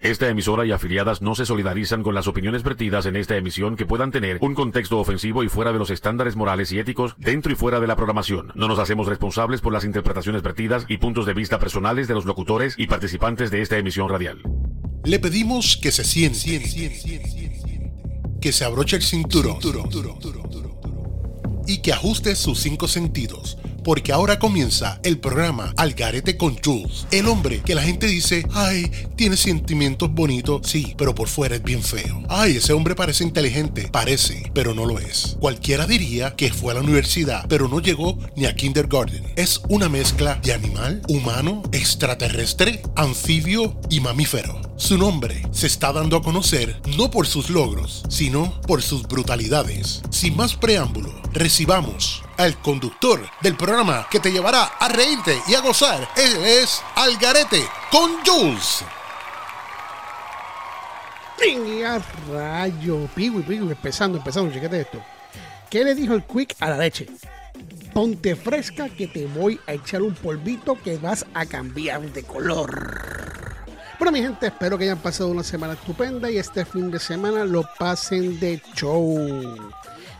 Esta emisora y afiliadas no se solidarizan con las opiniones vertidas en esta emisión que puedan tener un contexto ofensivo y fuera de los estándares morales y éticos dentro y fuera de la programación. No nos hacemos responsables por las interpretaciones vertidas y puntos de vista personales de los locutores y participantes de esta emisión radial. Le pedimos que se siente, que se abroche el cinturón y que ajuste sus cinco sentidos porque ahora comienza el programa Algarete con Jules, el hombre que la gente dice, ay, tiene sentimientos bonitos, sí, pero por fuera es bien feo. Ay, ese hombre parece inteligente, parece, pero no lo es. Cualquiera diría que fue a la universidad, pero no llegó ni a kindergarten. Es una mezcla de animal, humano, extraterrestre, anfibio y mamífero. Su nombre se está dando a conocer no por sus logros, sino por sus brutalidades. Sin más preámbulo, recibamos al conductor del programa que te llevará a reírte y a gozar. Él es Algarete con Jules. ¡Pinga rayo! Piwi, piwi, empezando, empezando, chequete esto. ¿Qué le dijo el Quick a la leche? Ponte fresca que te voy a echar un polvito que vas a cambiar de color. Bueno, mi gente, espero que hayan pasado una semana estupenda y este fin de semana lo pasen de show.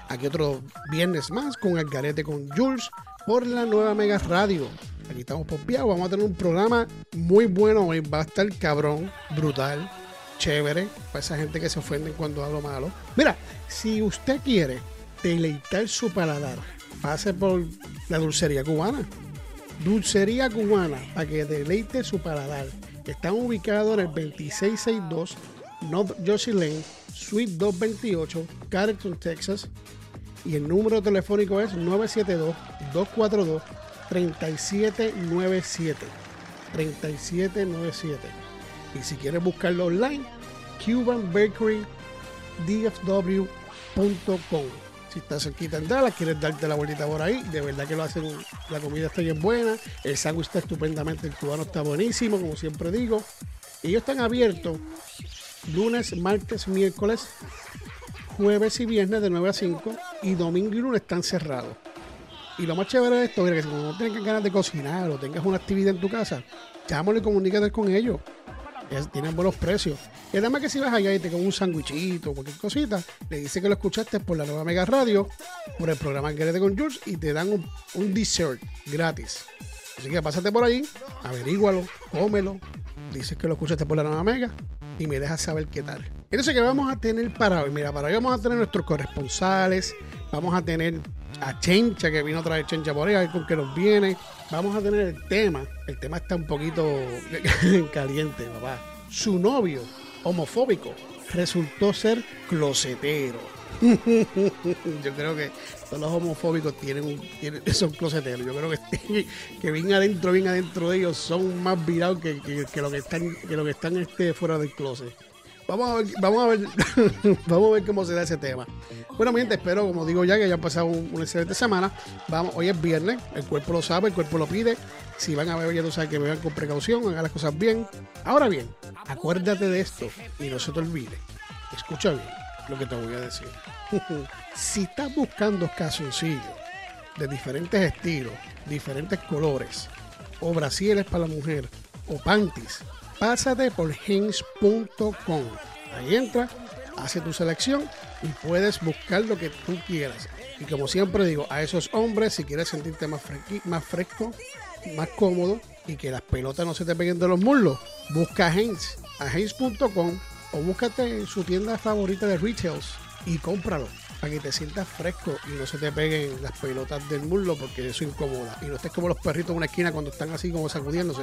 Aquí otro viernes más con el garete con Jules por la nueva Mega Radio. Aquí estamos pompeados, vamos a tener un programa muy bueno hoy. Va a estar cabrón, brutal, chévere, para esa gente que se ofende cuando hablo malo. Mira, si usted quiere deleitar su paladar, pase por la dulcería cubana. Dulcería cubana, para que deleite su paladar están ubicados en el 2662 North Jersey Lane, Suite 228, Carrollton, Texas. Y el número telefónico es 972-242-3797. 3797. Y si quieres buscarlo online, cubanbakerydfw.com. Si estás cerquita en Dallas, quieres darte la vuelta por ahí, de verdad que lo hacen, la comida está bien buena, el sándwich está estupendamente, el cubano está buenísimo, como siempre digo. Ellos están abiertos lunes, martes, miércoles, jueves y viernes de 9 a 5 y domingo y lunes están cerrados. Y lo más chévere de esto es que si no tengas ganas de cocinar o tengas una actividad en tu casa, llámale y comunícate con ellos tienen buenos precios. Y además que si vas allá y te con un sándwichito o cualquier cosita, le dice que lo escuchaste por la nueva Mega Radio, por el programa Querete con Jules y te dan un, dessert gratis. Así que pásate por ahí, averígualo, cómelo, dices que lo escuchaste por la nueva Mega y me dejas saber qué tal. Entonces, ¿qué vamos a tener para hoy? Mira, para hoy vamos a tener nuestros corresponsales, vamos a tener a Chencha, que vino a traer Chencha por ahí, a ver con qué nos viene. Vamos a tener el tema. El tema está un poquito caliente, papá. Su novio, homofóbico, resultó ser closetero. Yo creo que todos los homofóbicos tienen, son closeteros. Yo creo que, que bien adentro, bien adentro de ellos son más virados que, lo que están, que lo que están este, fuera del closet. Vamos a ver, vamos a ver, vamos a ver cómo se da ese tema. Bueno, mi gente, espero, como digo ya, que hayan pasado una excelente semana. Vamos, hoy es viernes, el cuerpo lo sabe, el cuerpo lo pide. Si van a beber, ya tú sabes que beban con precaución, hagan las cosas bien. Ahora bien, acuérdate de esto y no se te olvide. Escucha bien lo que te voy a decir. Si estás buscando calzoncillos de diferentes estilos, diferentes colores, o brasiles para la mujer, o panties pásate por hens.com. Ahí entra, hace tu selección y puedes buscar lo que tú quieras. Y como siempre digo, a esos hombres, si quieres sentirte más, más fresco, más cómodo y que las pelotas no se te peguen de los muslos, busca a a hens.com o búscate en su tienda favorita de retails y cómpralo para que te sientas fresco y no se te peguen las pelotas del muslo porque eso incomoda. Y no estés como los perritos en una esquina cuando están así como sacudiéndose.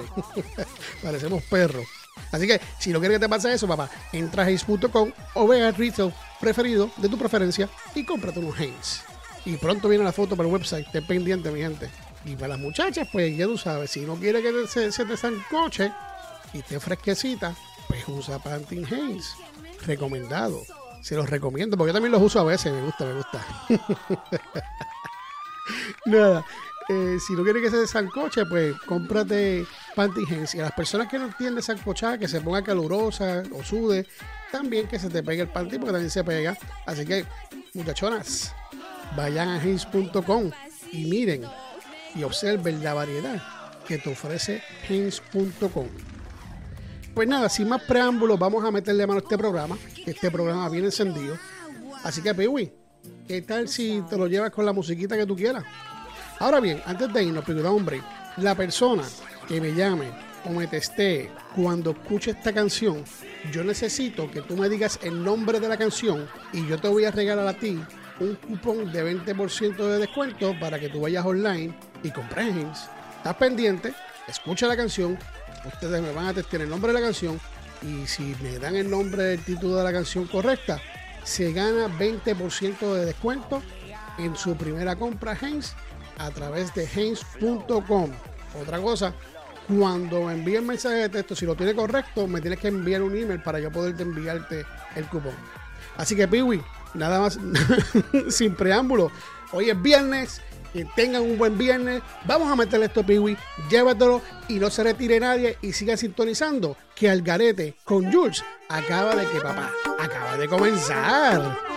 Parecemos perros. Así que si no quieres que te pase eso, papá, entra a Hanes.com o ve al retail preferido de tu preferencia y cómprate unos Hanes. Y pronto viene la foto para el website, ten pendiente, mi gente. Y para las muchachas, pues ya tú sabes, si no quieres que se, se te coche y esté fresquecita, pues usa Pantin Hanes. Recomendado se los recomiendo, porque yo también los uso a veces, me gusta, me gusta. Nada, eh, si no quieres que se desancoche, pues cómprate pantigencia. Las personas que no tienen desancochada, que se ponga calurosa o sude, también que se te pegue el panty, porque también se pega. Así que, muchachonas, vayan a hens.com y miren y observen la variedad que te ofrece hens.com. Pues nada, sin más preámbulos, vamos a meterle mano a este programa. Este programa viene encendido. Así que, Piwi, ¿qué tal si te lo llevas con la musiquita que tú quieras? Ahora bien, antes de irnos, Piwi, hombre, la persona que me llame o me testee cuando escuche esta canción, yo necesito que tú me digas el nombre de la canción y yo te voy a regalar a ti un cupón de 20% de descuento para que tú vayas online y compres. Estás pendiente, escucha la canción, ustedes me van a testear el nombre de la canción y si me dan el nombre del título de la canción correcta, se gana 20% de descuento en su primera compra Heinz a través de Heinz.com. Otra cosa, cuando me envíe el mensaje de texto, si lo tiene correcto, me tienes que enviar un email para yo poder enviarte el cupón. Así que, Piwi, nada más, sin preámbulo. Hoy es viernes, que tengan un buen viernes. Vamos a meterle esto, Piwi, llévatelo y no se retire nadie y siga sintonizando que Algarete con Jules acaba de que papá, acaba de comenzar.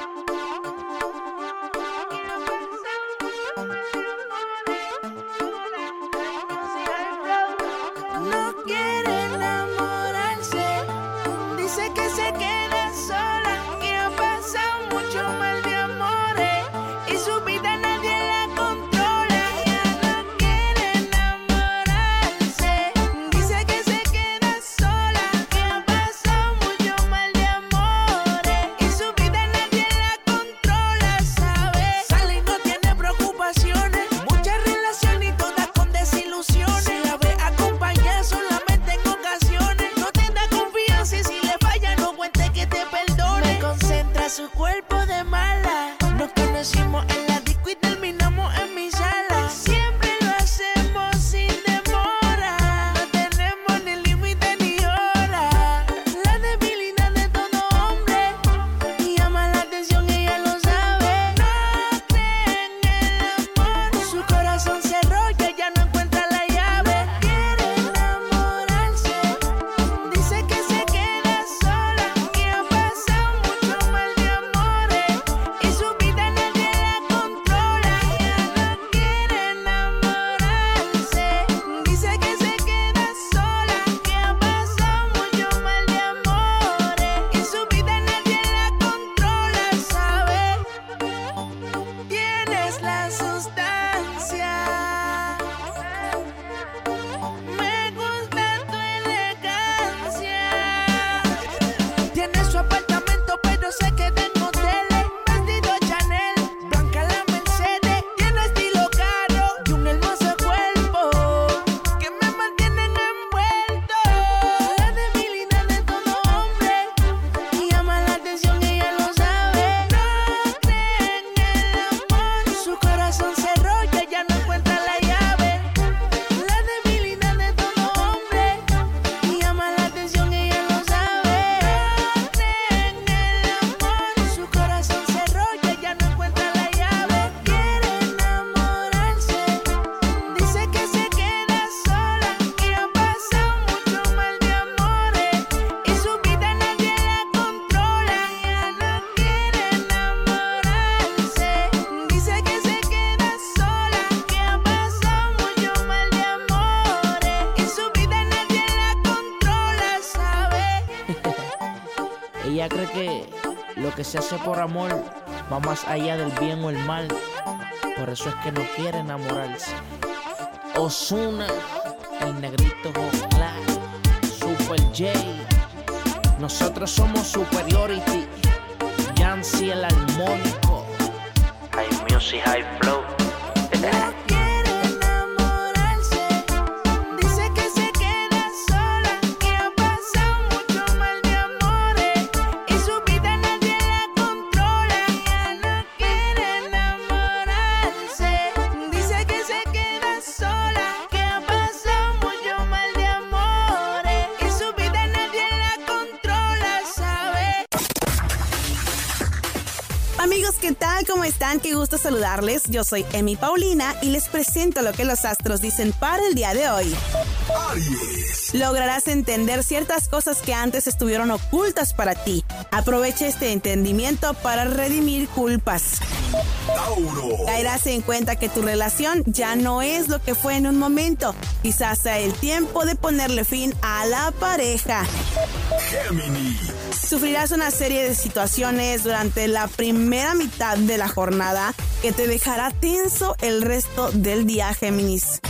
Allá del bien o el mal. Por eso es que no quiere enamorarse. Osuna, el negrito Joclar, Super J. Nosotros somos Superiority. Yancy el armónico. High Music, High Flow. tal? ¿Cómo están? Qué gusto saludarles. Yo soy Emi Paulina y les presento lo que los astros dicen para el día de hoy. Aries. Lograrás entender ciertas cosas que antes estuvieron ocultas para ti. Aprovecha este entendimiento para redimir culpas. Tauro. Caerás en cuenta que tu relación ya no es lo que fue en un momento. Quizás sea el tiempo de ponerle fin a la pareja. Gemini. Sufrirás una serie de situaciones durante la primera mitad de la jornada que te dejará tenso el resto del día, Géminis.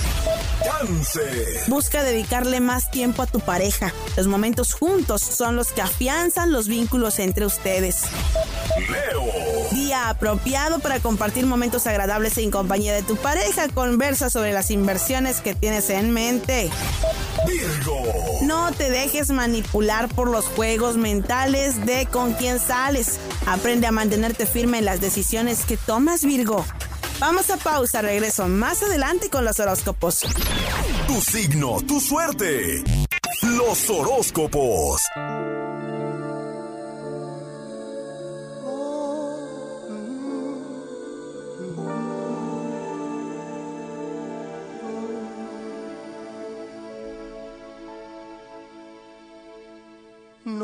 Cáncer. Busca dedicarle más tiempo a tu pareja. Los momentos juntos son los que afianzan los vínculos entre ustedes. Leo. Día apropiado para compartir momentos agradables en compañía de tu pareja. Conversa sobre las inversiones que tienes en mente. Virgo. No te dejes manipular por los juegos mentales de con quién sales. Aprende a mantenerte firme en las decisiones que tomas, Virgo. Vamos a pausa, regreso más adelante con los horóscopos. Tu signo, tu suerte. Los horóscopos.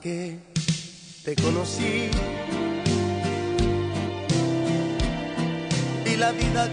Que te conocí. Y la vida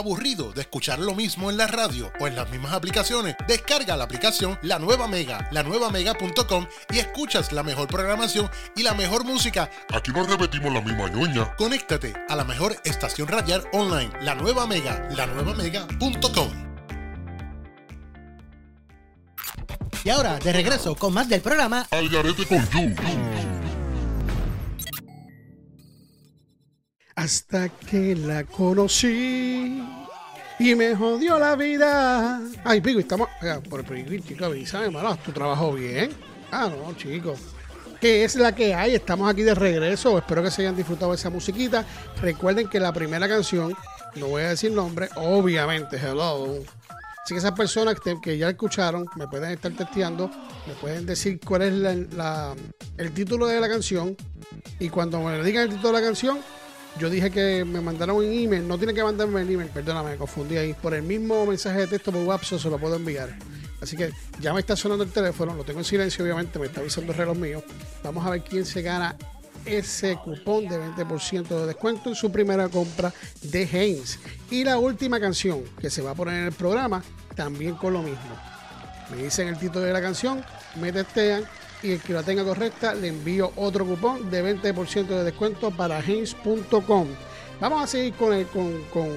¿Aburrido de escuchar lo mismo en la radio o en las mismas aplicaciones? Descarga la aplicación La Nueva Mega, lanuevamega.com y escuchas la mejor programación y la mejor música. Aquí no repetimos la misma ñoña. Conéctate a la mejor estación radial online, La Nueva Mega, lanuevamega.com. Y ahora, de regreso con más del programa Al garete con You. Hasta que la conocí y me jodió la vida. Ay, Pico, estamos. Por el Pico, chico, avísame, hermano, tu trabajo bien. Ah, no, chicos. ¿Qué es la que hay? Estamos aquí de regreso. Espero que se hayan disfrutado de esa musiquita. Recuerden que la primera canción, no voy a decir nombre, obviamente, hello. Así que esas personas que, que ya escucharon me pueden estar testeando, me pueden decir cuál es el título de la canción. Y cuando me digan el título de la canción, yo dije que me mandaron un email. No tiene que mandarme el email, perdóname, me confundí ahí. Por el mismo mensaje de texto por WhatsApp se lo puedo enviar. Así que ya me está sonando el teléfono, lo tengo en silencio, obviamente, me está avisando el reloj mío. Vamos a ver quién se gana ese cupón de 20% de descuento en su primera compra de Heinz. Y la última canción que se va a poner en el programa, también con lo mismo. Me dicen el título de la canción, me testean y el que la tenga correcta le envío otro cupón de 20% de descuento para Heinz.com. Vamos a seguir con, el, con, con,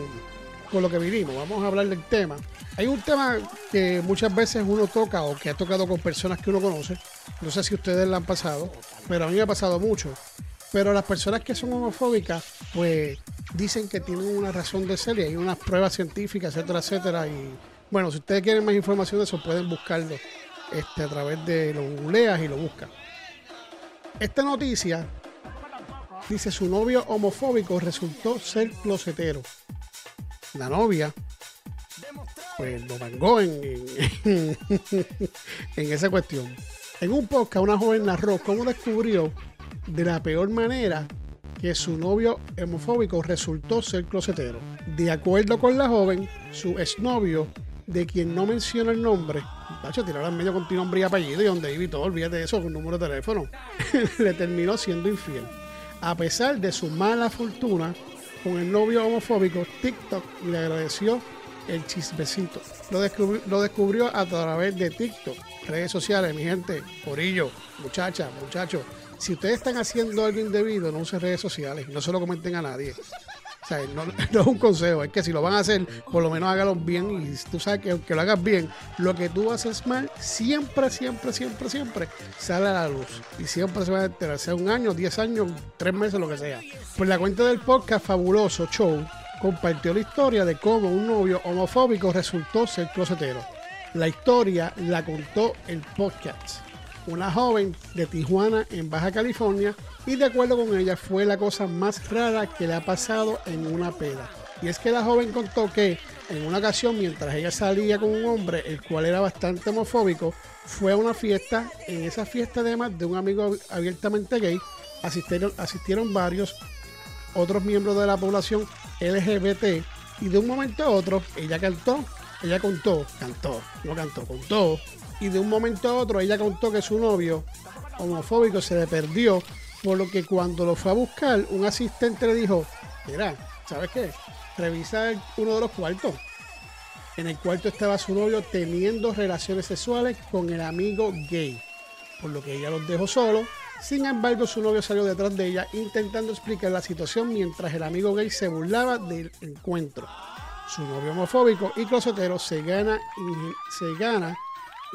con lo que vivimos, vamos a hablar del tema. Hay un tema que muchas veces uno toca o que ha tocado con personas que uno conoce. No sé si ustedes la han pasado, pero a mí me ha pasado mucho. Pero las personas que son homofóbicas, pues dicen que tienen una razón de ser y hay unas pruebas científicas, etcétera, etcétera. Y Bueno, si ustedes quieren más información de eso, pueden buscarlo este, a través de los googleas y lo buscan. Esta noticia dice su novio homofóbico resultó ser closetero. La novia, pues lo mangó en, en, en esa cuestión. En un podcast, una joven narró cómo descubrió de la peor manera que su novio homofóbico resultó ser closetero. De acuerdo con la joven, su exnovio, de quien no menciona el nombre, Tacho, tirar al medio con tu nombre y apellido y donde vive y todo, olvídate de eso, con número de teléfono, le terminó siendo infiel. A pesar de su mala fortuna con el novio homofóbico, TikTok le agradeció el chismecito. Lo descubrió a través de TikTok, redes sociales, mi gente, corillo, muchacha, muchachos. Si ustedes están haciendo algo indebido, no usen redes sociales, no se lo comenten a nadie. O sea, no, es un consejo, es que si lo van a hacer, por lo menos hágalo bien. Y tú sabes que aunque lo hagas bien, lo que tú haces mal, siempre, siempre, siempre, siempre sale a la luz. Y siempre se va a enterar, sea un año, diez años, tres meses, lo que sea. Pues la cuenta del podcast Fabuloso Show compartió la historia de cómo un novio homofóbico resultó ser closetero. La historia la contó el podcast. Una joven de Tijuana, en Baja California, y de acuerdo con ella fue la cosa más rara que le ha pasado en una peda. Y es que la joven contó que en una ocasión mientras ella salía con un hombre, el cual era bastante homofóbico, fue a una fiesta. En esa fiesta además de un amigo abiertamente gay, asistieron, varios otros miembros de la población LGBT y de un momento a otro ella cantó, ella contó, cantó, no cantó, contó y de un momento a otro ella contó que su novio homofóbico se le perdió por lo que cuando lo fue a buscar, un asistente le dijo, mira, ¿sabes qué? Revisa uno de los cuartos. En el cuarto estaba su novio teniendo relaciones sexuales con el amigo gay, por lo que ella los dejó solos. Sin embargo, su novio salió detrás de ella intentando explicar la situación mientras el amigo gay se burlaba del encuentro. Su novio homofóbico y closetero se gana, se gana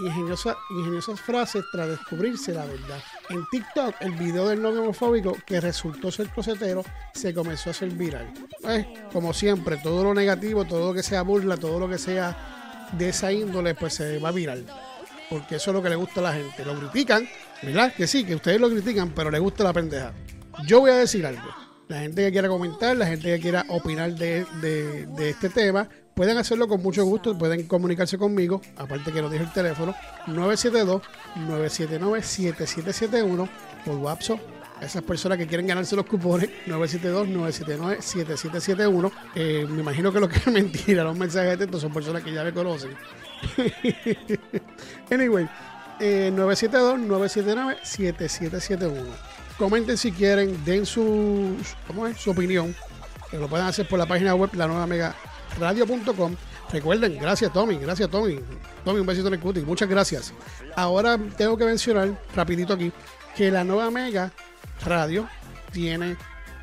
ingeniosas, frases tras descubrirse la verdad. En TikTok, el video del novio homofóbico que resultó ser closetero se comenzó a hacer viral. Pues, como siempre, todo lo negativo, todo lo que sea burla, todo lo que sea de esa índole, pues se va viral. Porque eso es lo que le gusta a la gente. Lo critican, ¿verdad? Que sí, que ustedes lo critican, pero le gusta la pendeja. Yo voy a decir algo. La gente que quiera comentar, la gente que quiera opinar de, de, este tema, pueden hacerlo con mucho gusto, pueden comunicarse conmigo, aparte que nos deje el teléfono, 972-979-7771 por WhatsApp. Esas personas que quieren ganarse los cupones, 972-979-7771. Eh, me imagino que lo que es mentira, los mensajes de texto son personas que ya me conocen. anyway, eh, 972-979-7771. Comenten si quieren, den su, su opinión. Lo pueden hacer por la página web, la nueva mega radio.com. Recuerden, gracias Tommy, gracias Tommy. Tommy, un besito en el cutie, muchas gracias. Ahora tengo que mencionar rapidito aquí que la nueva Mega Radio tiene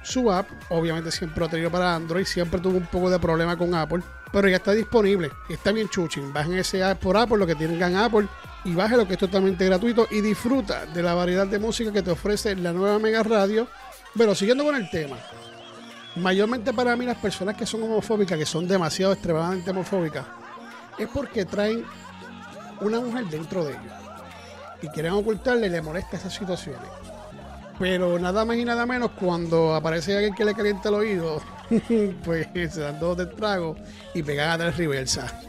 su app, obviamente siempre lo ha tenido para Android, siempre tuvo un poco de problema con Apple, pero ya está disponible, está bien chuching. Bajen ese app por Apple, lo que tengan Apple, y baje lo que es totalmente gratuito y disfruta de la variedad de música que te ofrece la nueva Mega Radio. Pero siguiendo con el tema, mayormente para mí las personas que son homofóbicas, que son demasiado extremadamente homofóbicas, es porque traen una mujer dentro de ellos y quieren ocultarle y le molesta esas situaciones. Pero nada más y nada menos cuando aparece alguien que le calienta el oído, pues se dan dos de trago y pegan a tres reversa.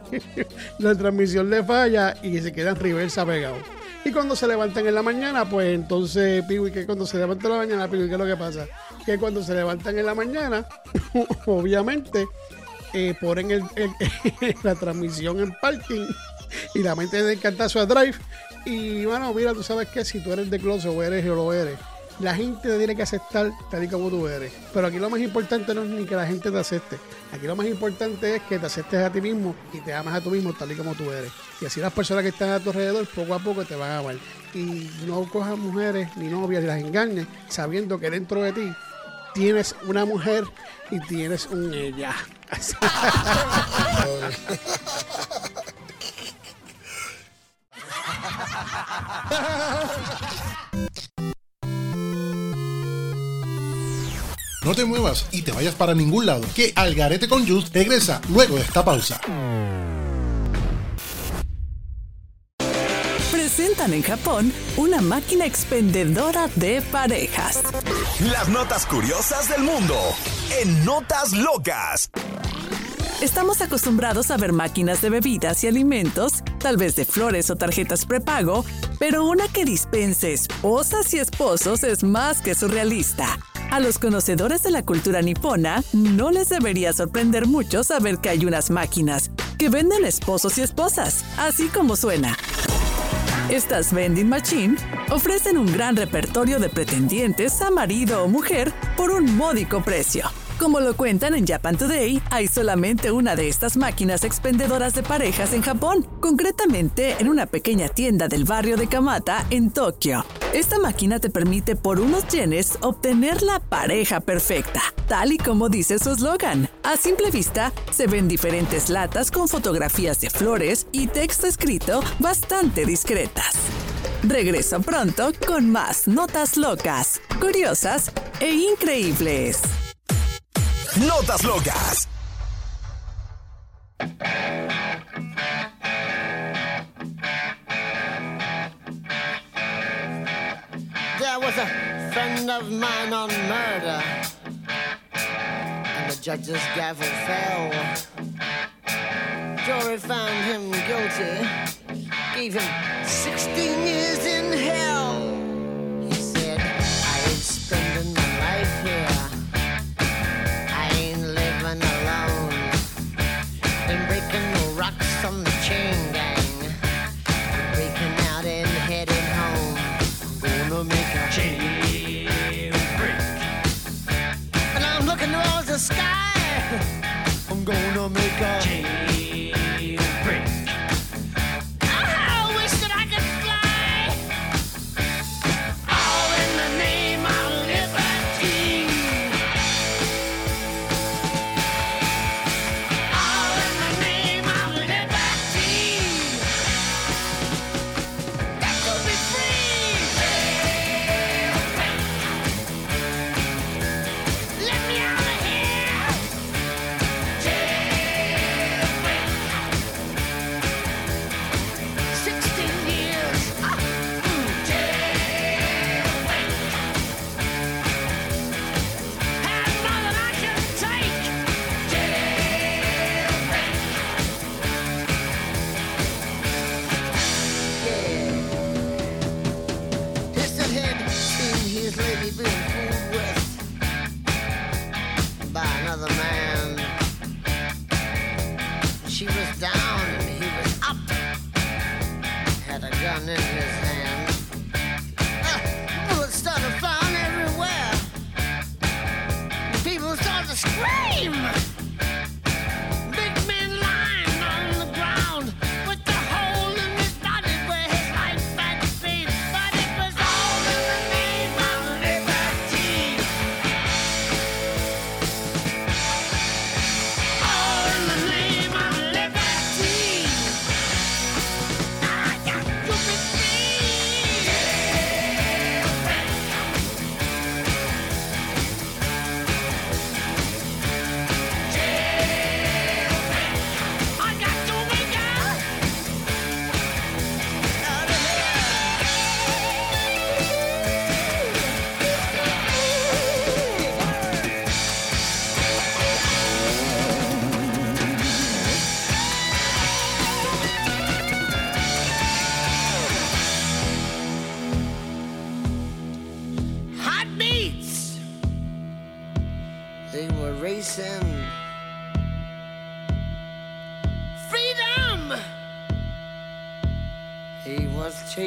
la transmisión le falla y se quedan reversa pegados. Y cuando se levantan en la mañana, pues entonces, Piwi, que cuando se levanta en la mañana, Piwi, ¿qué es lo que pasa? Que cuando se levantan en la mañana, obviamente, eh, ponen el, la transmisión en parking y la mente de cantazo a drive. Y bueno, mira, tú sabes que si tú eres de closet o eres o lo eres, la gente te tiene que aceptar tal y como tú eres. Pero aquí lo más importante no es ni que la gente te acepte. Aquí lo más importante es que te aceptes a ti mismo y te amas a tú mismo tal y como tú eres. Y así las personas que están a tu alrededor poco a poco te van a amar. Y no cojas mujeres ni novias y las engañes sabiendo que dentro de ti tienes una mujer y tienes un ella. No te muevas y te vayas para ningún lado, que Algarete con Just regresa luego de esta pausa. Presentan en Japón una máquina expendedora de parejas. Las notas curiosas del mundo en Notas Locas. Estamos acostumbrados a ver máquinas de bebidas y alimentos tal vez de flores o tarjetas prepago, pero una que dispense esposas y esposos es más que surrealista. A los conocedores de la cultura nipona no les debería sorprender mucho saber que hay unas máquinas que venden esposos y esposas, así como suena. Estas vending machine ofrecen un gran repertorio de pretendientes a marido o mujer por un módico precio. Como lo cuentan en Japan Today, hay solamente una de estas máquinas expendedoras de parejas en Japón, concretamente en una pequeña tienda del barrio de Kamata en Tokio. Esta máquina te permite por unos yenes obtener la pareja perfecta, tal y como dice su eslogan. A simple vista, se ven diferentes latas con fotografías de flores y texto escrito bastante discretas. Regreso pronto con más notas locas, curiosas e increíbles. Notas locas. There was a friend of mine on murder, and the judge's gavel fell. Jury found him guilty, gave him 16 years in hell. some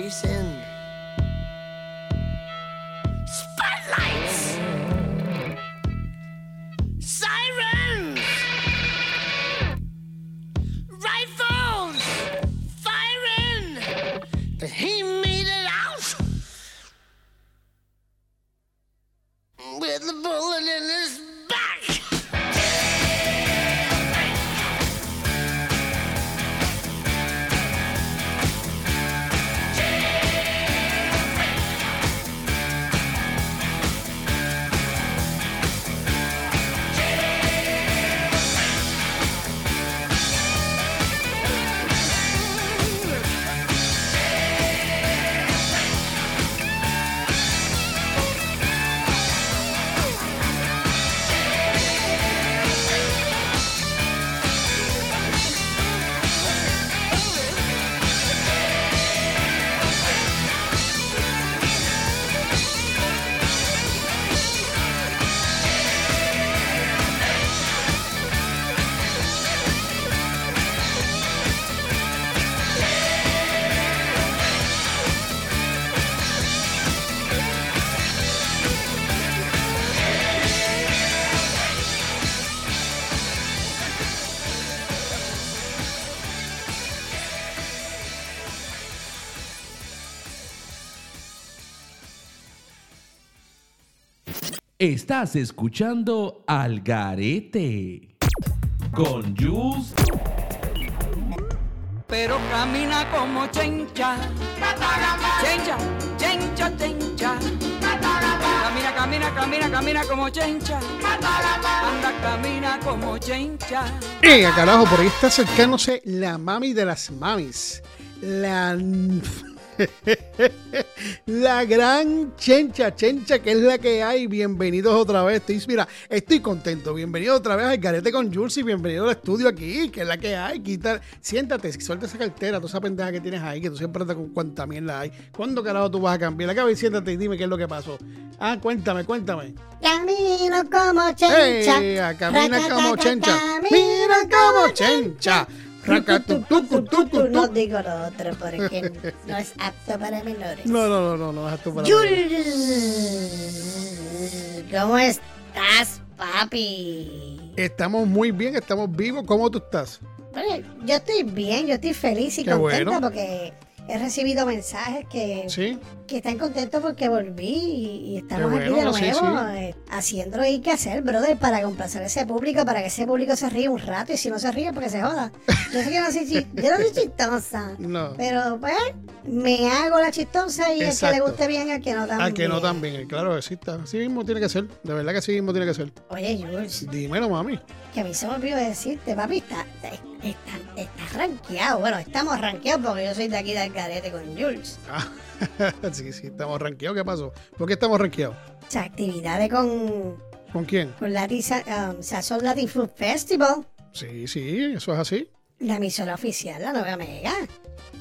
say Estás escuchando Al Garete con Jules pero camina como chencha. Chencha, chencha, chencha. Camina, camina, camina, camina como chencha. Anda, camina como chencha. Eh, carajo, por ahí está acercándose la mami de las mamis. La. la gran chencha, chencha, que es la que hay. Bienvenidos otra vez. Estoy, mira, estoy contento. Bienvenido otra vez al Garete con Jules y bienvenido al estudio aquí, que es la que hay. Quita, siéntate, suelta esa cartera, toda esa pendeja que tienes ahí, que tú siempre andas con cuánta mierda hay. ¿Cuándo carajo tú vas a cambiar? Acá y siéntate y dime qué es lo que pasó. Ah, cuéntame, cuéntame. Camino como chencha. Camina como chencha. Mira como chencha. No digo lo otro porque no es apto para menores. No, no, no, no, no es apto para Jules, ¿cómo estás, papi? Estamos muy bien, estamos vivos. ¿Cómo tú estás? Bueno, yo estoy bien, yo estoy feliz y Qué contenta bueno. porque he recibido mensajes que, Sí. Que están contentos porque volví y, y estamos aquí de nuevo sí. eh, haciendo lo que hay que hacer, brother, para complacer a ese público, para que ese público se ríe un rato y si no se ríe, porque se joda. Yo sé que no soy, chi- yo no soy chistosa, No. pero pues me hago la chistosa y el que le Exacto. guste bien, al que no también. Al que no también, claro sí está. Así mismo tiene que ser. De verdad que así mismo tiene que ser. Oye, Jules, Dímelo, mami. que a mí se me olvidó decirte, papi, está, está, está, rankeado. Bueno, estamos rankeados porque yo soy de aquí del carete con Jules. Ah, sí, sí, estamos ranqueados. ¿Qué pasó? ¿Por qué estamos ranqueados? O sea, actividades con, ¿Con quién? con Latin, um, Sazón Latin Food Festival, Sí, sí, eso es así. la emisora oficial, la nueva Mega.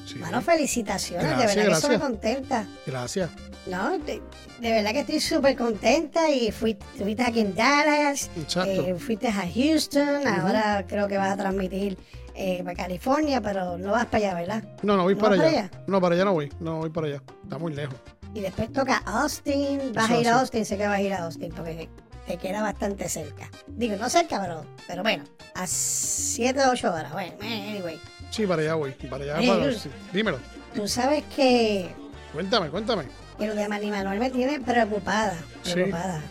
Sí. Bueno, felicitaciones, Gracias, de verdad que estoy contenta. Gracias. No, de, de verdad que estoy súper contenta y fui, estuviste aquí en Dallas, Exacto. eh, fuiste a Houston, ahora creo que vas a transmitir eh, para California, pero no vas para allá, ¿verdad? No, no voy ¿No para allá. para No, para allá no voy. No voy para allá. Está muy lejos. Y después toca Austin, vas Eso a ir a. Austin, sé que vas a ir a Austin porque te queda bastante cerca. Digo, no cerca, pero, pero bueno, a 7 o 8 horas. Bueno, anyway. Sí, para allá voy. Para allá. Ey, para- sí. Dímelo. Tú sabes que, Cuéntame, cuéntame. que lo de Manny Manuel me tiene preocupada. Sí. Preocupada.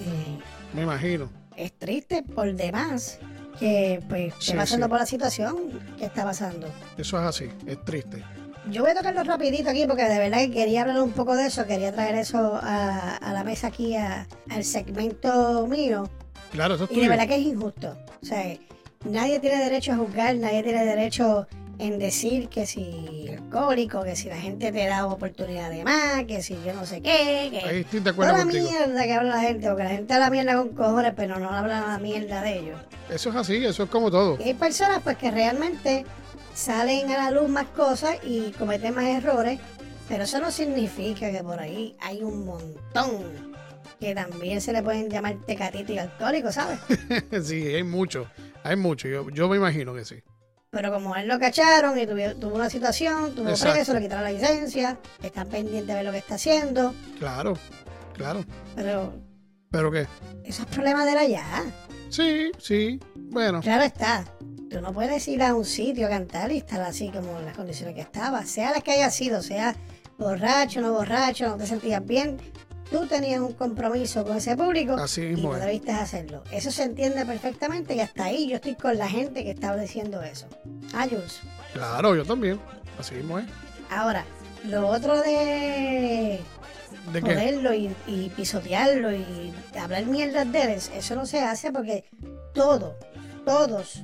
Eh, Me imagino. es triste por demás que pues esté Sí, pasando sí. por la situación que está pasando. Eso es así. Es triste. Yo voy a tocarlo rapidito aquí porque de verdad que quería hablar un poco de eso, quería traer eso a, a la mesa aquí, a- al segmento mío. Claro, eso es Y de verdad que es injusto. O sea, nadie tiene derecho a juzgar, nadie tiene derecho en decir que si alcohólico, que si la gente te da oportunidad de más, que si yo no sé qué, que Ahí estoy de acuerdo toda la contigo. mierda que habla la gente, porque la gente habla mierda con cojones, pero no habla la mierda de ellos. Eso es así. Eso es como todo. Y hay personas pues que realmente salen a la luz más cosas y cometen más errores, pero eso no significa que por ahí hay un montón que también se le pueden llamar tecatito y alcohólico, ¿sabes? sí, hay mucho. Hay mucho. Yo, yo me imagino que sí. Pero como él lo cacharon y tuvo, tuvo una situación, tuvo Exacto. preso, le quitaron la licencia, están pendientes de ver lo que está haciendo, Claro. Claro. pero ¿Pero qué? eso es problema de la ya. Sí, sí. Bueno. Claro está. Tú no puedes ir a un sitio a cantar y estar así como en las condiciones que estaba, sea la que haya sido, sea borracho, no borracho, no te sentías bien. Tú tenías un compromiso con ese público Así y no debiste hacerlo. Eso se entiende perfectamente y hasta ahí yo estoy con la gente que estaba diciendo eso. Ah, Jules. Claro, yo también. Así mismo es. Ahora, lo otro de ¿De joderlo y, y pisotearlo y hablar mierdas de él, eso no se hace porque todo, todos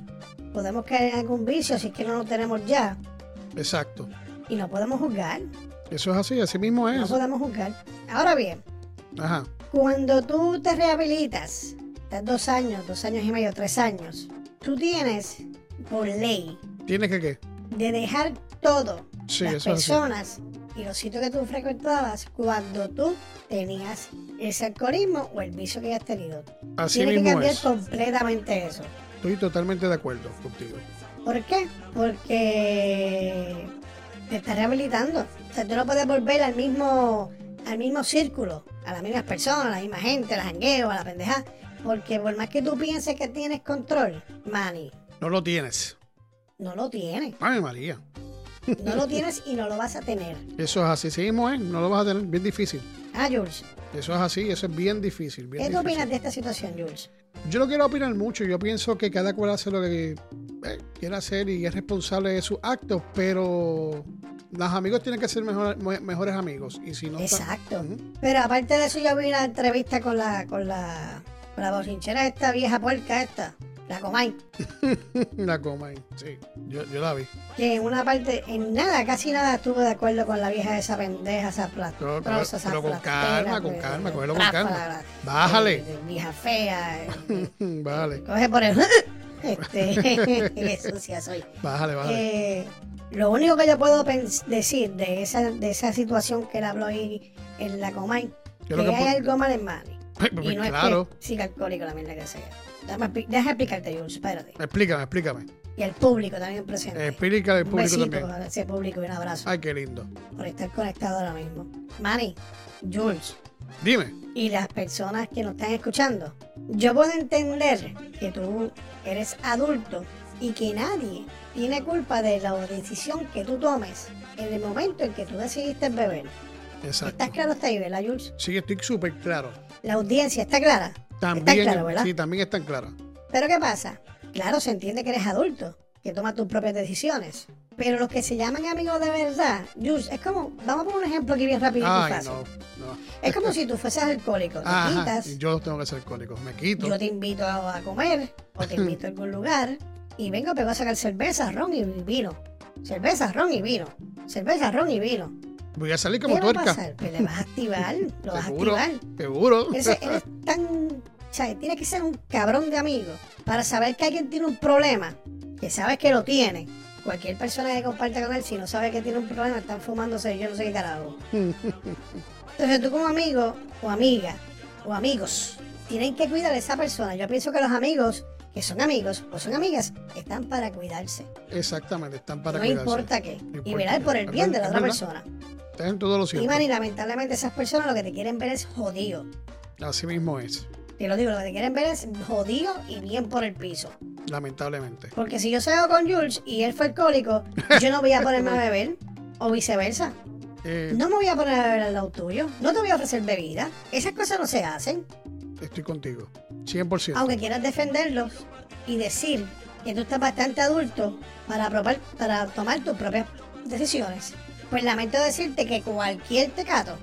podemos caer en algún vicio si es que no lo tenemos ya Exacto. y no podemos juzgar, Eso es así. Así mismo no es. podemos juzgar. Ahora bien, Ajá. cuando tú te rehabilitas, estás dos años, dos años y medio, tres años, tú tienes por ley ¿Tienes que qué? de dejar todo, Sí, las así. personas y los sitios que tú frecuentabas cuando tú tenías ese alcoholismo o el vicio que hayas tenido. Así Tienes que mismo cambiar es. completamente eso. Estoy totalmente de acuerdo contigo. ¿Por qué? Porque te estás rehabilitando. O sea, tú no puedes volver al mismo, al mismo círculo, a las mismas personas, a la misma gente, a la jangueo, a la pendeja. Porque por más que tú pienses que tienes control, Manny, No lo tienes. no lo tienes. Ay, María. No lo tienes y no lo vas a tener. Eso es así, sí mismo, ¿eh? No lo vas a tener, bien difícil. Ah, Jules. Eso es así, eso es bien difícil. Bien ¿Qué tú difícil. opinas de esta situación, Jules? Yo no quiero opinar mucho, yo pienso que cada cual hace lo que eh, quiere hacer y es responsable de sus actos, pero los amigos tienen que ser mejor- me- mejores amigos. Y si no Exacto. Pero aparte de eso, yo vi una entrevista con la, con la, con la bochinchera esta vieja puerca esta, la Comay, la coma ahí, sí, yo, yo la vi. que en una parte, en nada, casi nada estuve de acuerdo con la vieja esa pendeja, esa Pero, pero- con calma, con pues, calma, cógelo con calma. Bájale. eh, vieja fea, eh, Vale, coge por el... este, sucia soy. bájale, bájale. Eh, lo único que yo puedo decir de esa, de esa situación que él habló ahí en la Comay, que que hay algo mal en Manny. Ay, pues, Y no claro. es que siga alcohólico la mierda que sea. Déjame, déjame explicarte, Jules, espérate. Explícame, explícame. Y el público también presente. Explícale al público besito también. a ese público y un abrazo Ay, qué lindo. por estar conectado ahora mismo. Manny, Jules Dime. y las personas que nos están escuchando. Yo puedo entender que tú eres adulto y que nadie tiene culpa de la decisión que tú tomes en el momento en que tú decidiste beber. Exacto. ¿Estás claro hasta ahí, verdad, Jules? Sí, estoy súper claro. La audiencia está clara. También, Está claro, ¿verdad? sí, también están claras. Pero ¿qué pasa? Claro, se entiende que eres adulto, que tomas tus propias decisiones. Pero los que se llaman amigos de verdad, Jules, es como, vamos a poner un ejemplo aquí bien rápido y fácil. no, no. Es como si tú fueses alcohólico, te Ajá, quitas, yo tengo que ser alcohólico. Me quito. yo te invito a, a comer o te invito a algún lugar y vengo, pero voy a sacar cerveza, ron y vino. Cerveza, ron y vino. Cerveza, ron y vino. Voy a salir ¿Qué como va a tuerca. pasar? Pues le vas a activar, lo vas a Seguro, activar. seguro. Eres, eres tan. O sea, tienes que ser un cabrón de amigo para saber que alguien tiene un problema, que sabes que lo tiene. Cualquier persona que comparte con él, si no sabe que tiene un problema, están fumándose yo no sé qué carajo. Entonces tú como amigo o amiga o amigos, tienen que cuidar a esa persona. Yo pienso que los amigos, que son amigos o son amigas, están para cuidarse. Exactamente, están para no cuidarse. importa qué. No Y velar por el bien de la otra persona. Estás en todo lo Y cierto. man, y lamentablemente esas personas lo que te quieren ver es jodido. Así mismo es, Te lo digo, lo que te quieren ver es jodido y bien por el piso. lamentablemente. Porque si yo salgo con Jules y él fue alcohólico, yo no voy a ponerme a beber. O viceversa. Eh, No me voy a poner a beber al lado tuyo. No te voy a ofrecer bebida. Esas cosas no se hacen. Estoy contigo. 100%. Aunque quieras defenderlos y decir que tú estás bastante adulto para, probar- para tomar tus propias decisiones. Pues lamento decirte que cualquier tecato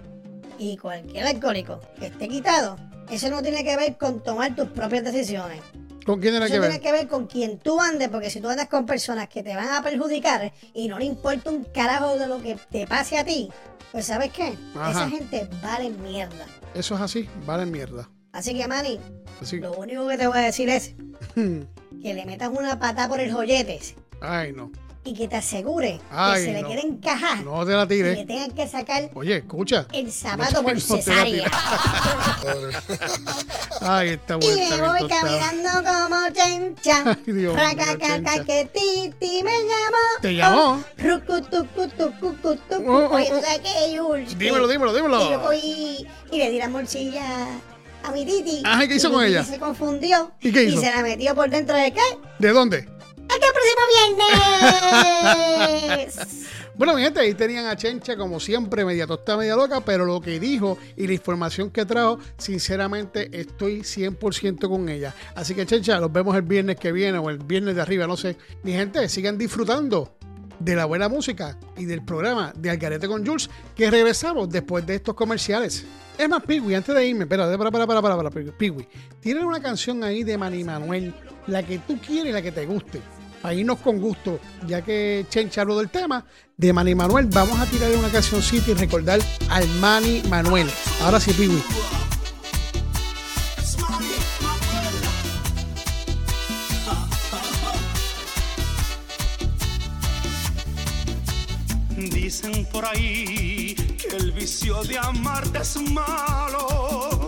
y cualquier alcohólico que esté quitado, eso no tiene que ver con tomar tus propias decisiones. ¿Con quién tiene Eso que tiene ver? que ver con quien tú andes, porque si tú andas con personas que te van a perjudicar y no le importa un carajo de lo que te pase a ti, pues ¿sabes qué? Ajá. Esa gente vale mierda. Eso es así, vale mierda. Así que, Manny, Así. lo único que te voy a decir es que le metas una patada por el joyetes Ay, no. Y que te asegure Ay, que se le no. quiere encajar No te la y le tires. tengan que sacar Oye, escucha. el zapato No por no cesárea. Ay, está Y bueno. me está bien voy caminando como chencha. Ay, Dios mío, que Titi me llamó. ¿Te llamó? Dímelo, Que- dímelo, dímelo. que yo cogí y le di la morcilla a mi Titi. Ajá, ¿y qué hizo con ella? se confundió. ¿Y qué hizo? se la metió por dentro de qué? ¿De dónde? ¡Hasta el próximo viernes! Bueno, mi gente, ahí tenían a Chencha como siempre, media tostada, media loca, pero lo que dijo y la información que trajo, sinceramente estoy 100% con ella. Así que Chencha, los vemos el viernes que viene o el viernes de arriba, no sé. Mi gente, sigan disfrutando de la buena música y del programa de Algarete con Jules, que regresamos después de estos comerciales. Es más, Piwi, antes de irme, espérate, para, para, para, para, para, Piwi, tienen una canción ahí de Manny Manuel, la que tú quieres y la que te guste. Para irnos con gusto, ya que Chencha habló del tema de Manny Manuel, vamos a tirarle una cancioncita y recordar al Manny Manuel. Ahora sí, Piwi. Dicen por ahí que el vicio de amarte es malo.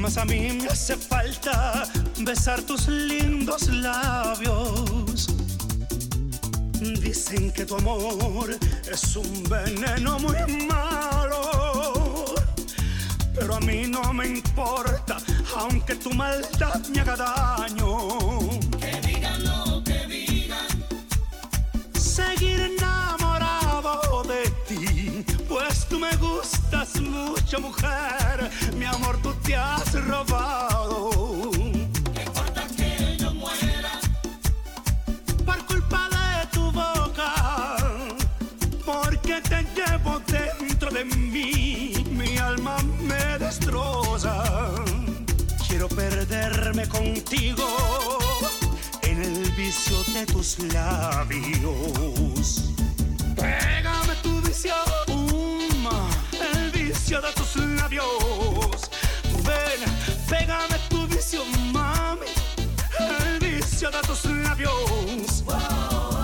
Mas a mí me hace falta besar tus lindos labios. Dicen que tu amor es un veneno muy malo. Pero a mí no me importa, aunque tu maldad me haga daño. Que digan lo que digan. Seguir nada mucha mujer, mi amor tú te has robado. No importa que yo muera, por culpa de tu boca, porque te llevo dentro de mí, mi alma me destroza. Quiero perderme contigo en el vicio de tus labios. Pégame tu um, vicio de tus labios. Ven, pégame tu vicio, mami, el vicio de tus labios. Money,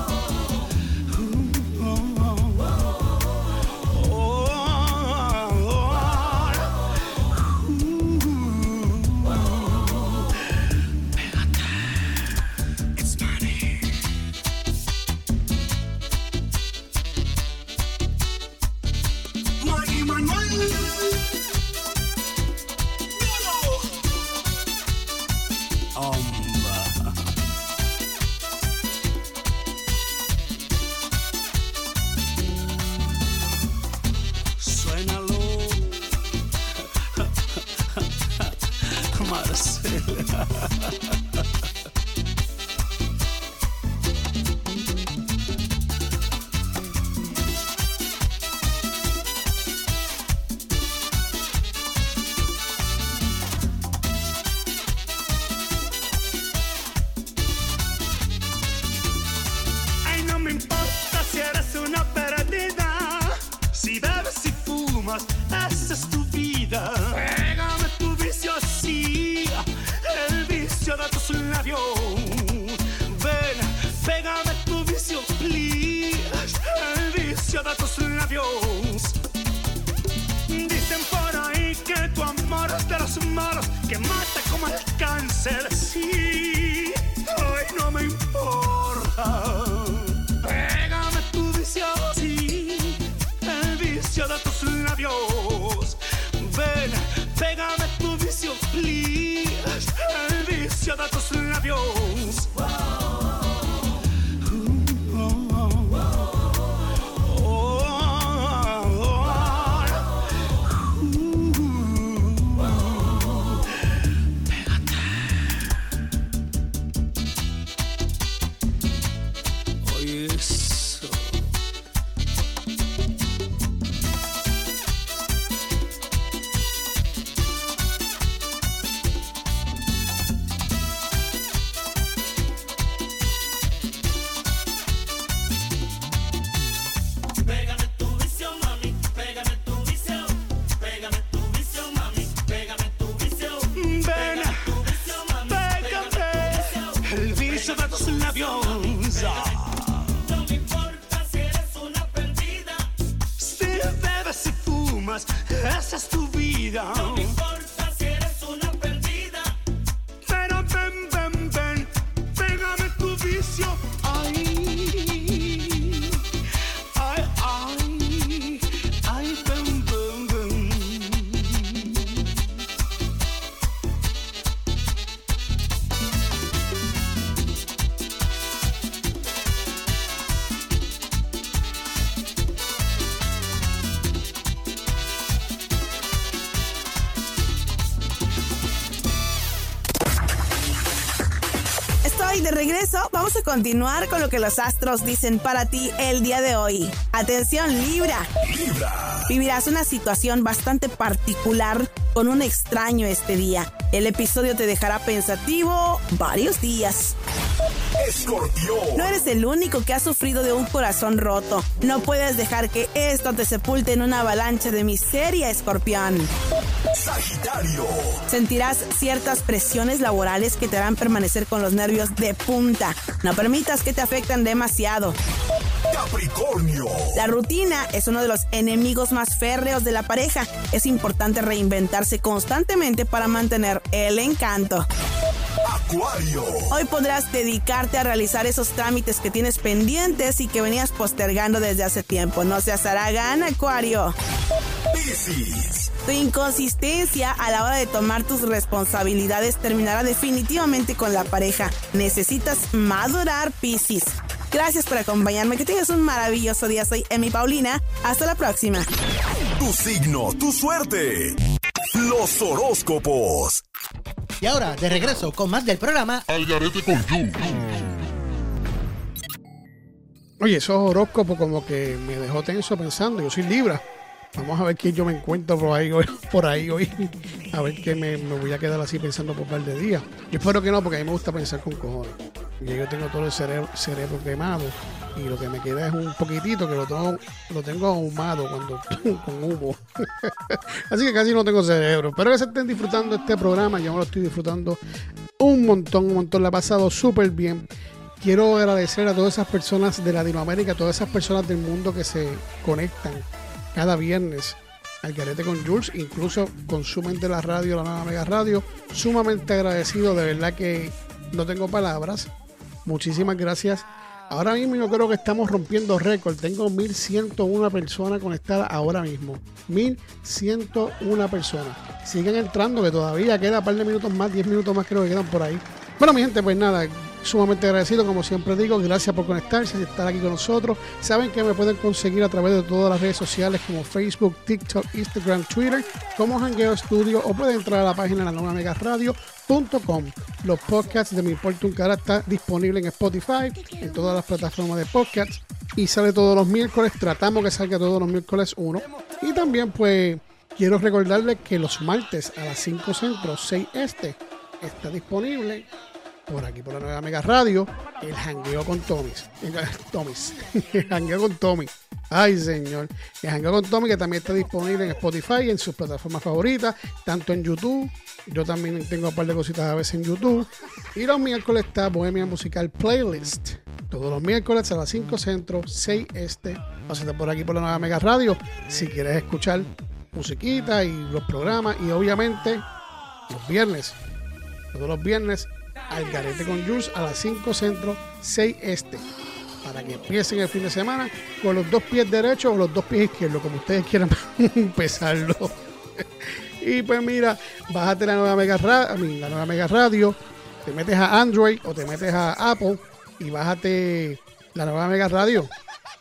continuar con lo que los astros dicen para ti el día de hoy. Atención, Libra. Vivirás una situación bastante particular con un extraño este día. El episodio te dejará pensativo varios días. Escorpión. No eres el único que ha sufrido de un corazón roto. No puedes dejar que esto te sepulte en una avalancha de miseria, escorpión. Sagitario. Sentirás ciertas presiones laborales que te harán permanecer con los nervios de punta. No permitas que te afecten demasiado. Capricornio. La rutina es uno de los enemigos más férreos de la pareja. Es importante reinventarse constantemente para mantener el encanto. Acuario. Hoy podrás dedicarte a realizar esos trámites que tienes pendientes y que venías postergando desde hace tiempo. No seas haragán, Acuario. Piscis. Tu inconsistencia a la hora de tomar tus responsabilidades terminará definitivamente con la pareja. Necesitas madurar, Piscis. Gracias por acompañarme. Que tengas un maravilloso día. Soy Emi Paulina. Hasta la próxima. Tu signo, tu suerte. Los horóscopos. Y ahora, de regreso con más del programa Algarete con You. Oye, esos horóscopos como que me dejó tenso pensando. Yo soy Libra. Vamos a ver quién yo me encuentro por ahí hoy. Por ahí hoy. A ver qué me, voy a quedar así pensando por un par de días. Yo espero que no, porque a mí me gusta pensar con cojones. Y yo tengo todo el cerebro, cerebro quemado. Y lo que me queda es un poquitito que lo tengo, lo tengo ahumado cuando, con humo. así que casi no tengo cerebro. Espero que se estén disfrutando este programa. Yo me lo estoy disfrutando un montón, un montón. La he pasado súper bien. Quiero agradecer a todas esas personas de Latinoamérica, a todas esas personas del mundo que se conectan cada viernes al Garete con Jules, incluso consumen de la radio, la nueva Mega Radio. Sumamente agradecido, de verdad que no tengo palabras. Muchísimas gracias. Ahora mismo yo creo que estamos rompiendo récord. Tengo 1101 personas conectadas ahora mismo. 1101 personas. Siguen entrando, que todavía queda un par de minutos más, 10 minutos más creo que quedan por ahí. Bueno, mi gente, pues nada, sumamente agradecido, como siempre digo, gracias por conectarse y estar aquí con nosotros. Saben que me pueden conseguir a través de todas las redes sociales como Facebook, TikTok, Instagram, Twitter, como Hangueo Studio o pueden entrar a la página de la nueva megaradio.com. Los podcasts de Mi Importa un Cara están disponibles en Spotify, en todas las plataformas de podcasts y sale todos los miércoles. Tratamos que salga todos los miércoles uno. Y también, pues, quiero recordarles que los martes a las 5 centro, 6 este, está disponible por aquí, por la nueva Mega Radio, el jangueo con Tomis. Tomis. El jangueo con Tommy. Ay, señor. El jangueo con Tommy, que también está disponible en Spotify en sus plataformas favoritas, tanto en YouTube. Yo también tengo un par de cositas a veces en YouTube. Y los miércoles está Bohemia Musical Playlist. Todos los miércoles a las 5 centro, 6 este. Pásate por aquí por la nueva Mega Radio. Si quieres escuchar musiquita y los programas. Y obviamente los viernes. Todos los viernes al Garete con Jules a las 5 centro, 6 este. Para que empiecen el fin de semana con los dos pies derechos o los dos pies izquierdos, como ustedes quieran empezarlo. y pues mira, bájate la nueva Mega, Ra- I mean, la nueva Mega Radio, te metes a Android o te metes a Apple y bájate la nueva Mega Radio.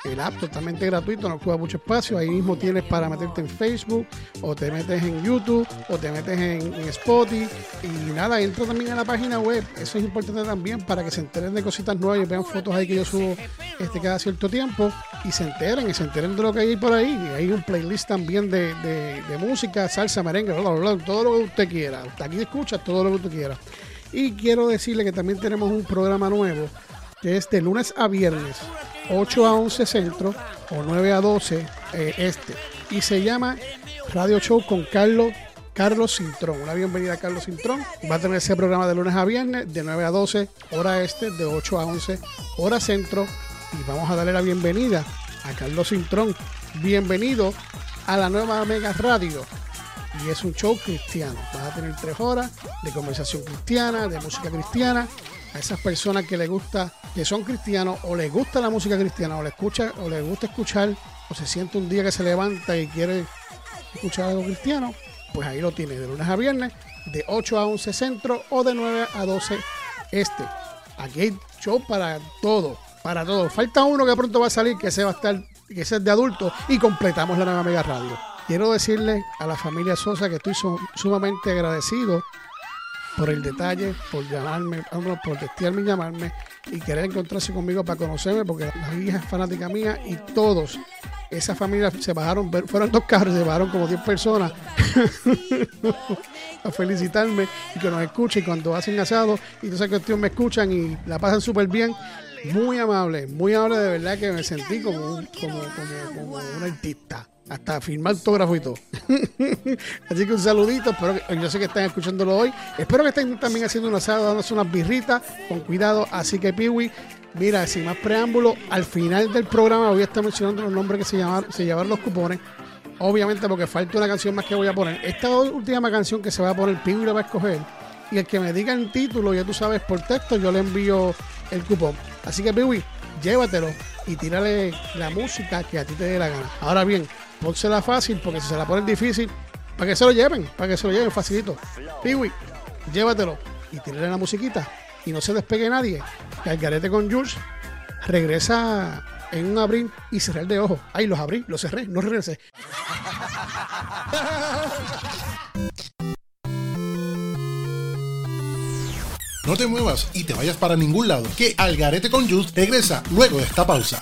El app totalmente gratuito, no ocupa mucho espacio. Ahí mismo tienes para meterte en Facebook, o te metes en YouTube, o te metes en, Spotify. Y nada, entra también a la página web. Eso es importante también para que se enteren de cositas nuevas y vean fotos ahí que yo subo este, cada cierto tiempo. Y se enteren, y se enteren de lo que hay por ahí. Y hay un playlist también de, de- música, salsa, merengue, bla, bla, bla, todo lo que usted quiera. Aquí escucha todo lo que usted quiera. Y quiero decirle que también tenemos un programa nuevo que es de lunes a viernes, 8 a 11 centro o 9 a 12 eh, este. Y se llama Radio Show con Carlos Carlos Cintrón. Una bienvenida a Carlos Cintrón. Va a tener ese programa de lunes a viernes, de 9 a 12, hora este, de 8 a 11, hora centro. Y vamos a darle la bienvenida a Carlos Cintrón. Bienvenido a la nueva Mega Radio y es un show cristiano. Vas a tener tres horas de conversación cristiana, de música cristiana. A esas personas que les gusta, que son cristianos, o les gusta la música cristiana, o les escucha, o les gusta escuchar, o se siente un día que se levanta y quiere escuchar algo cristiano, pues ahí lo tiene, de lunes a viernes, de 8 a 11 centro o de 9 a 12 este. Aquí hay show para todo, para todo. Falta uno que pronto va a salir, que ese va a estar, que ese es de adulto, y completamos la nueva Mega Radio. Quiero decirle a la familia Sosa que estoy su- sumamente agradecido por el detalle, por llamarme, por testearme y llamarme y querer encontrarse conmigo para conocerme, porque la hija es fanática mía y todos, esa familia se bajaron, fueron dos carros, se bajaron como 10 personas a felicitarme y que nos escuchen cuando hacen asado y toda esa cuestión me escuchan y la pasan súper bien. Muy amable, muy amable de verdad que me sentí como un, como, como, como un artista. Hasta firmar autógrafo y todo. Así que un saludito. Espero que, yo sé que están escuchándolo hoy. Espero que estén también haciendo un asado, dándose unas birritas con cuidado. Así que, Piwi, mira, sin más preámbulo, al final del programa voy a estar mencionando los nombres que se, llamaron, se llevaron los cupones. Obviamente, porque falta una canción más que voy a poner. Esta última canción que se va a poner, Piwi la va a escoger. Y el que me diga el título, ya tú sabes, por texto, yo le envío el cupón. Así que, Piwi, llévatelo y tírale la música que a ti te dé la gana. Ahora bien, pónsela fácil, porque si se la ponen difícil, para que se lo lleven, para que se lo lleven facilito. Piwi, llévatelo y tírale la musiquita. Y no se despegue nadie. Que al garete con Jules regresa en un abrir y cerrar de ojos. Ay, los abrí, los cerré, no regresé. No te muevas y te vayas para ningún lado, que Algarete con Juice regresa luego de esta pausa.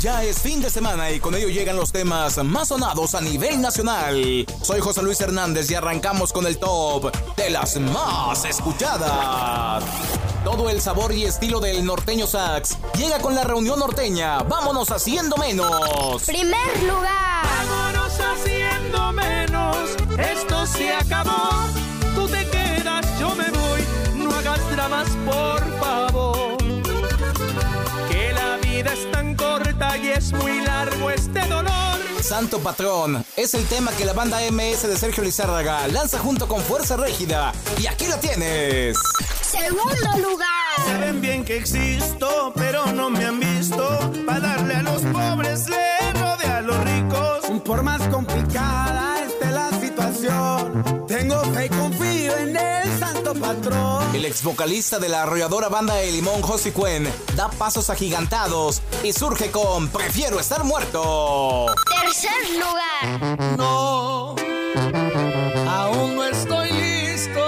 Ya es fin de semana y con ello llegan los temas más sonados a nivel nacional. Soy José Luis Hernández y arrancamos con el top de las más escuchadas. Todo el sabor y estilo del norteño sax llega con la reunión norteña. Vámonos haciendo menos. Primer lugar. Vámonos haciendo menos. Esto se acabó. Tú te quedas, yo me voy. No hagas dramas, por y es muy largo este dolor. Santo Patrón es el tema que la banda MS de Sergio Lizárraga lanza junto con Fuerza Régida. Y aquí la tienes. Segundo lugar. Saben bien que existo, pero no me han visto. Para darle a los pobres, le rodea a los ricos. Por más complicada ex vocalista de la arrolladora banda de Limón, José Cuen, da pasos agigantados y surge con Prefiero estar muerto. Tercer lugar. No, aún no estoy listo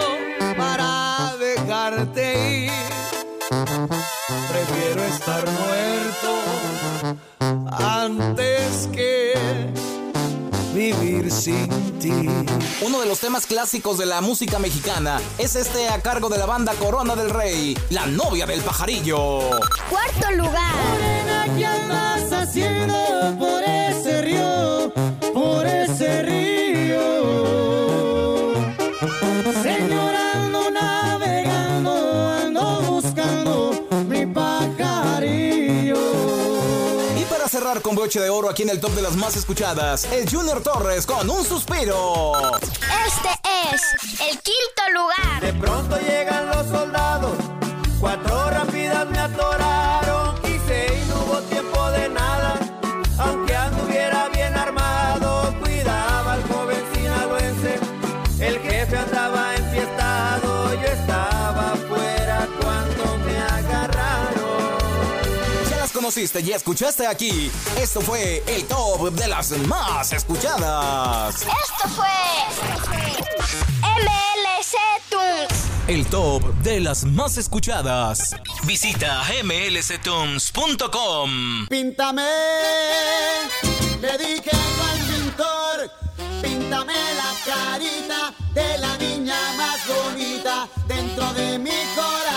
para dejarte ir. Prefiero estar muerto antes que vivir sin ti. Uno de los temas clásicos de la música mexicana es este a cargo de la banda Corona del Rey, La novia del pajarillo. Cuarto lugar. Morena, ¿qué andas haciendo por broche de oro aquí en el top de las más escuchadas, el Junior Torres con un suspiro. Este es el quinto lugar. De pronto llegan los soldados, cuatro conociste y escuchaste aquí. Esto fue el top de las más escuchadas. Esto fue MLC Tunes. El top de las más escuchadas. Visita mlctunes.com. Píntame, le dije al pintor, píntame la carita de la niña más bonita dentro de mi corazón.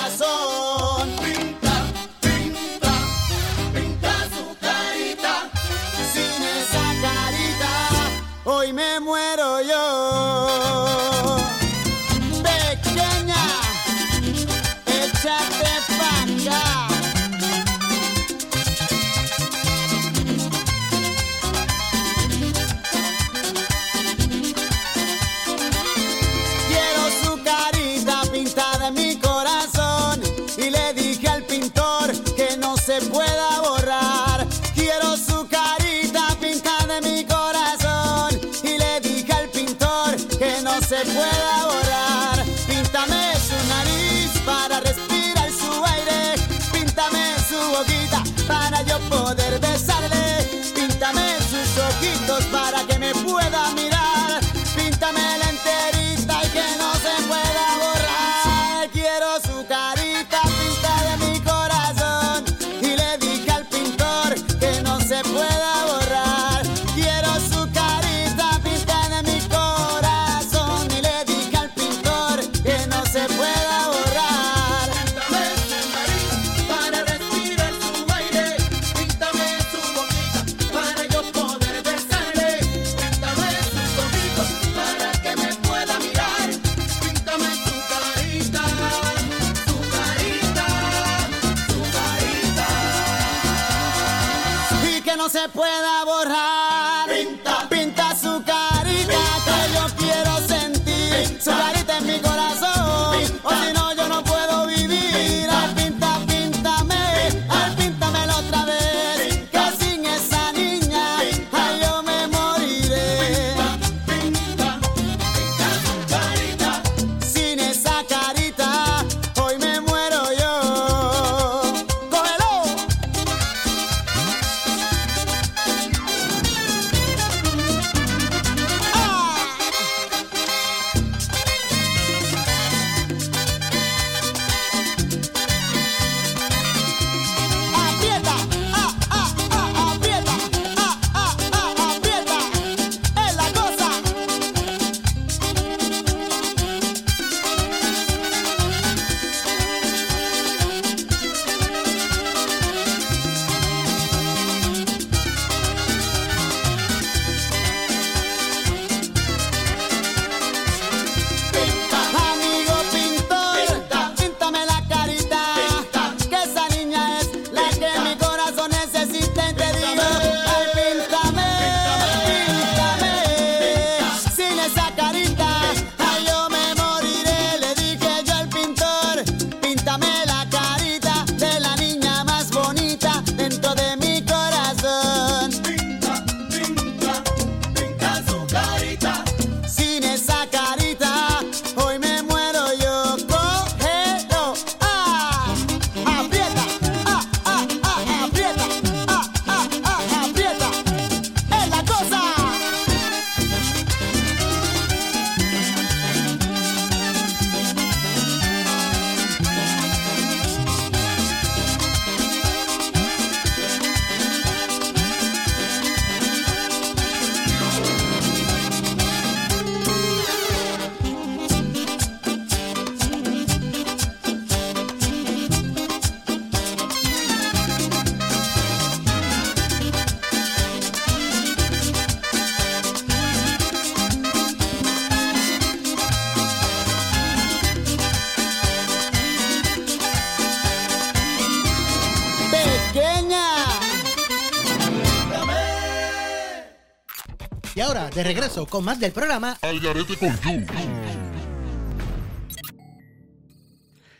Con más del programa Al garete con Jules.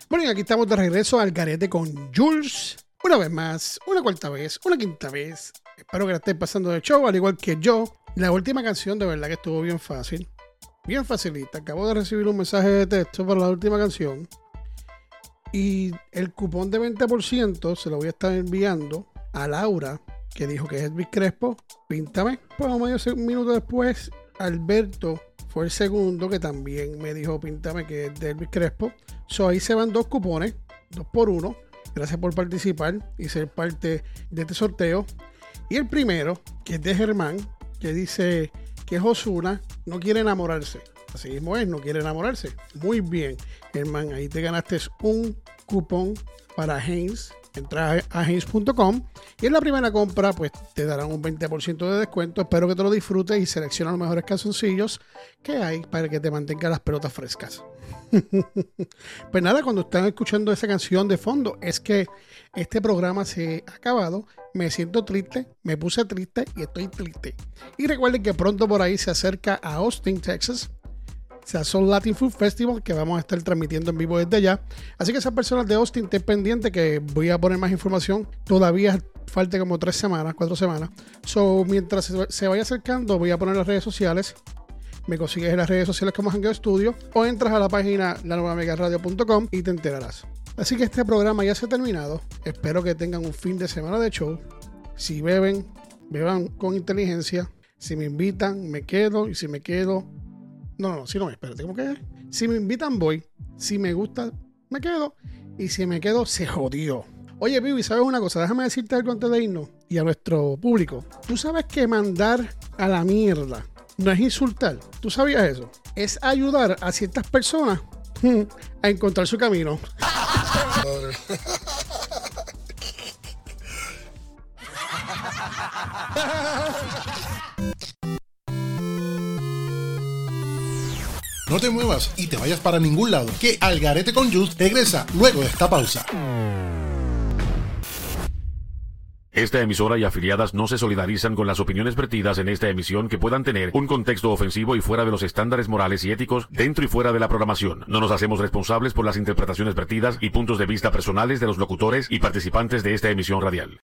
Bueno, y aquí estamos de regreso al garete con Jules. Una vez más, una cuarta vez, una quinta vez. Espero que la estés pasando de show, al igual que yo. La última canción de verdad que estuvo bien fácil. Bien facilita. Acabo de recibir un mensaje de texto para la última canción. Y el cupón de 20% se lo voy a estar enviando a Laura, que dijo que es Elvis Crespo. Píntame. Pues medio minuto después, Alberto fue el segundo que también me dijo píntame que es de Elvis Crespo. So ahí se van dos cupones, dos por uno. Gracias por participar y ser parte de este sorteo. Y el primero, que es de Germán, que dice que es Osuna, no quiere enamorarse. Así mismo es, no quiere enamorarse. Muy bien, Germán, ahí te ganaste un cupón para Haynes. Entra a Haynes.com y en la primera compra pues te darán un 20% de descuento. Espero que te lo disfrutes y selecciona los mejores calzoncillos que hay para que te mantenga las pelotas frescas. pues nada, cuando están escuchando esa canción de fondo, es que este programa se ha acabado. Me siento triste, me puse triste y estoy triste. Y recuerden que pronto por ahí se acerca a Austin, Texas. Sazón Latin Food Festival que vamos a estar transmitiendo en vivo desde allá. Así que esas personas de Austin estén pendientes que voy a poner más información. Todavía falta como tres semanas, cuatro semanas. So, mientras se- vaya acercando, voy a poner las redes sociales me consigues en las redes sociales como Hangueo Studio o entras a la página lanuevamegaradio.com y te enterarás. Así que este programa ya se ha terminado. Espero que tengan un fin de semana de show. Si beben, beban con inteligencia. Si me invitan, me quedo. Y si me quedo. No, no, si no, espérate, ¿cómo que? Si me invitan, voy. Si me gusta, me quedo. Y si me quedo, se jodió. Oye, Vivi, ¿sabes una cosa? Déjame decirte algo antes de irnos y a nuestro público. Tú sabes que mandar a la mierda no es insultar. ¿Tú sabías eso? Es ayudar a ciertas personas hmm, a encontrar su camino. No te muevas y te vayas para ningún lado, que Algarete con Jules regresa luego de esta pausa. Esta emisora y afiliadas no se solidarizan con las opiniones vertidas en esta emisión que puedan tener un contexto ofensivo y fuera de los estándares morales y éticos dentro y fuera de la programación. No nos hacemos responsables por las interpretaciones vertidas y puntos de vista personales de los locutores y participantes de esta emisión radial.